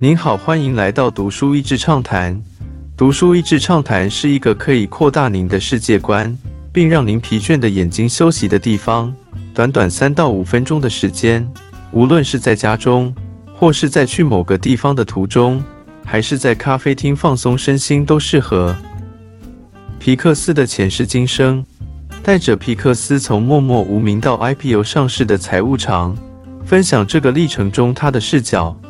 您好，欢迎来到读书益智畅谈。读书益智畅谈是一个可以扩大您的世界观，并让您疲倦的眼睛休息的地方。短短三到五分钟的时间，无论是在家中，或是在去某个地方的途中，还是在咖啡厅放松身心，都适合。皮克斯的前世今生，带着皮克斯从默默无名到 IPO 上市的财务长，分享这个历程中他的视角。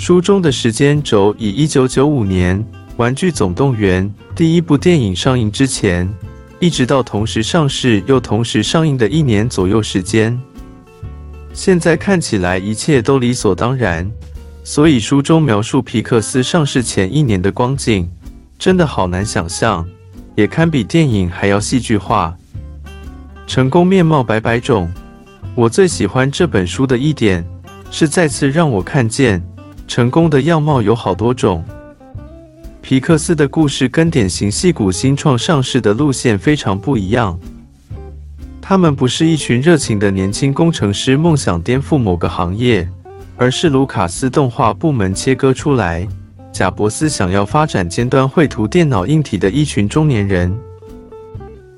书中的时间轴以一九九五年《玩具总动员》第一部电影上映之前，一直到同时上市又同时上映的一年左右时间。现在看起来一切都理所当然，所以书中描述皮克斯上市前一年的光景，真的好难想象，也堪比电影还要戏剧化。成功面貌百百种，我最喜欢这本书的一点，是再次让我看见。成功的样貌有好多种。皮克斯的故事跟典型戏骨新创上市的路线非常不一样。他们不是一群热情的年轻工程师梦想颠覆某个行业，而是卢卡斯动画部门切割出来，贾伯斯想要发展尖端绘图电脑硬体的一群中年人。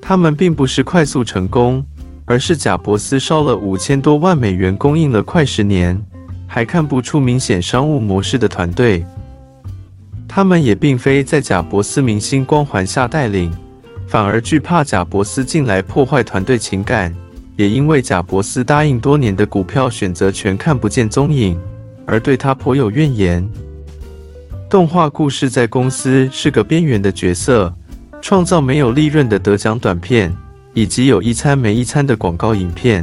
他们并不是快速成功，而是贾伯斯烧了五千多万美元供应了快十年。还看不出明显商务模式的团队，他们也并非在贾伯斯明星光环下带领，反而惧怕贾伯斯进来破坏团队情感。也因为贾伯斯答应多年的股票选择权看不见踪影，而对他颇有怨言。动画故事在公司是个边缘的角色，创造没有利润的得奖短片，以及有一餐没一餐的广告影片。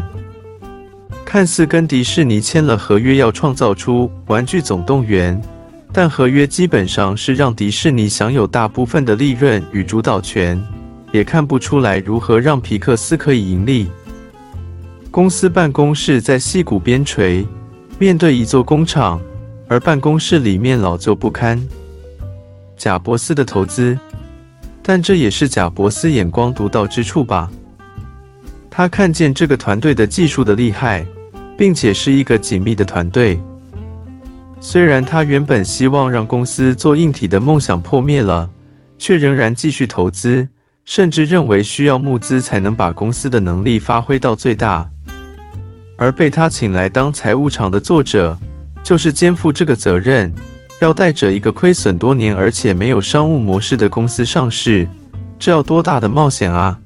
看似跟迪士尼签了合约，要创造出《玩具总动员》，但合约基本上是让迪士尼享有大部分的利润与主导权，也看不出来如何让皮克斯可以盈利。公司办公室在溪谷边陲，面对一座工厂，而办公室里面老旧不堪。贾伯斯的投资，但这也是贾伯斯眼光独到之处吧？他看见这个团队的技术的厉害。并且是一个紧密的团队。虽然他原本希望让公司做硬体的梦想破灭了，却仍然继续投资，甚至认为需要募资才能把公司的能力发挥到最大。而被他请来当财务长的作者，就是肩负这个责任，要带着一个亏损多年而且没有商务模式的公司上市，这要多大的冒险啊！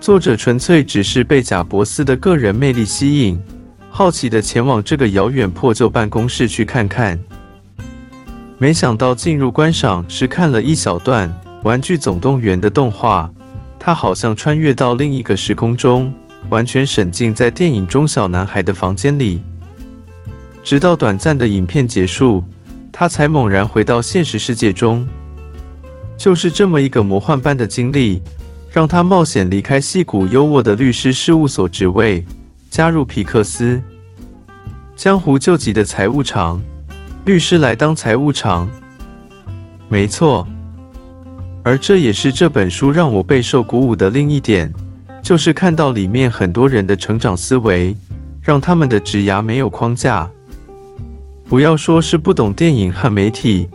作者纯粹只是被贾伯斯的个人魅力吸引。好奇的前往这个遥远破旧办公室去看看，没想到进入观赏时看了一小段《玩具总动员》的动画，他好像穿越到另一个时空中，完全沉浸在电影中小男孩的房间里。直到短暂的影片结束，他才猛然回到现实世界中。就是这么一个魔幻般的经历，让他冒险离开戏骨优渥的律师事务所职位。加入皮克斯，江湖救急的财务长律师来当财务长，没错。而这也是这本书让我备受鼓舞的另一点，就是看到里面很多人的成长思维，让他们的职涯没有框架。不要说是不懂电影和媒体，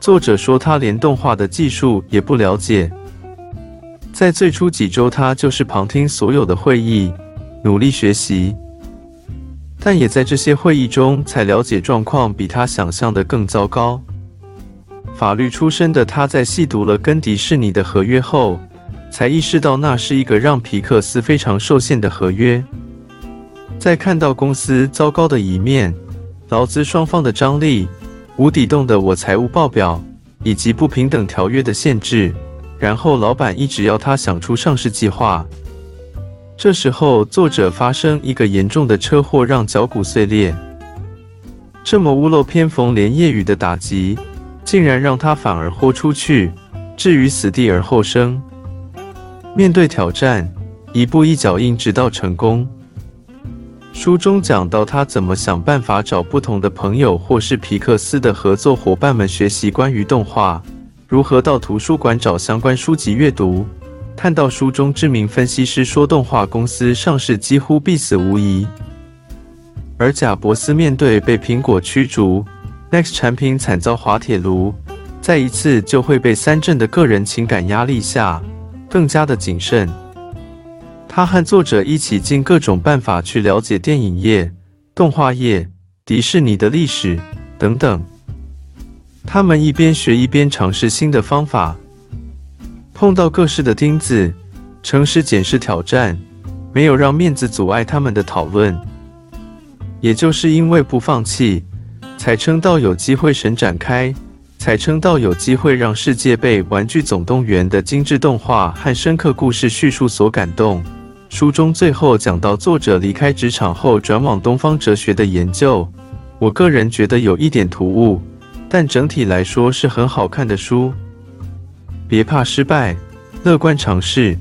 作者说他连动画的技术也不了解，在最初几周，他就是旁听所有的会议。努力学习，但也在这些会议中才了解状况比他想象的更糟糕。法律出身的他在细读了跟迪士尼的合约后，才意识到那是一个让皮克斯非常受限的合约。在看到公司糟糕的一面、劳资双方的张力、无底洞的我财务报表以及不平等条约的限制，然后老板一直要他想出上市计划。这时候，作者发生一个严重的车祸，让脚骨碎裂。这么屋漏偏逢连夜雨的打击，竟然让他反而豁出去，置于死地而后生。面对挑战，一步一脚印，直到成功。书中讲到他怎么想办法找不同的朋友，或是皮克斯的合作伙伴们学习关于动画，如何到图书馆找相关书籍阅读。看到书中知名分析师说，动画公司上市几乎必死无疑。而贾伯斯面对被苹果驱逐，Next 产品惨遭滑铁卢，再一次就会被三振的个人情感压力下，更加的谨慎。他和作者一起尽各种办法去了解电影业、动画业、迪士尼的历史等等。他们一边学一边尝试新的方法，碰到各式的钉子，诚实检视挑战，没有让面子阻碍他们的讨论。也就是因为不放弃。才称道有机会神展开，才称道有机会让世界被《玩具总动员》的精致动画和深刻故事叙述所感动。书中最后讲到作者离开职场后转往东方哲学的研究，我个人觉得有一点突兀，但整体来说是很好看的书。别怕失败，乐观尝试。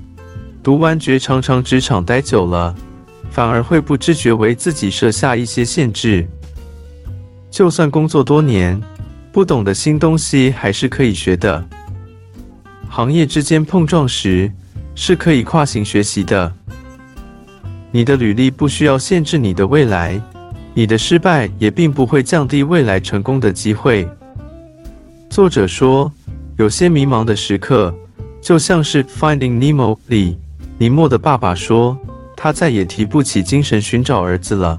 读完觉常常职场待久了，反而会不知觉为自己设下一些限制。就算工作多年，不懂的新东西还是可以学的。行业之间碰撞时，是可以跨行学习的。你的履历不需要限制你的未来，你的失败也并不会降低未来成功的机会。作者说，有些迷茫的时刻，就像是《Finding Nemo》里尼莫的爸爸说，他再也提不起精神寻找儿子了。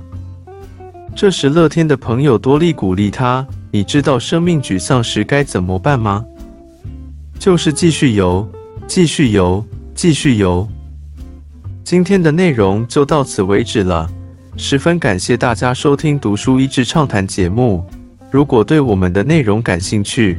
这时，乐天的朋友多利鼓励他：“你知道生命沮丧时该怎么办吗？就是继续游，继续游，继续游。”今天的内容就到此为止了，十分感谢大家收听《读书益智畅谈》节目。如果对我们的内容感兴趣，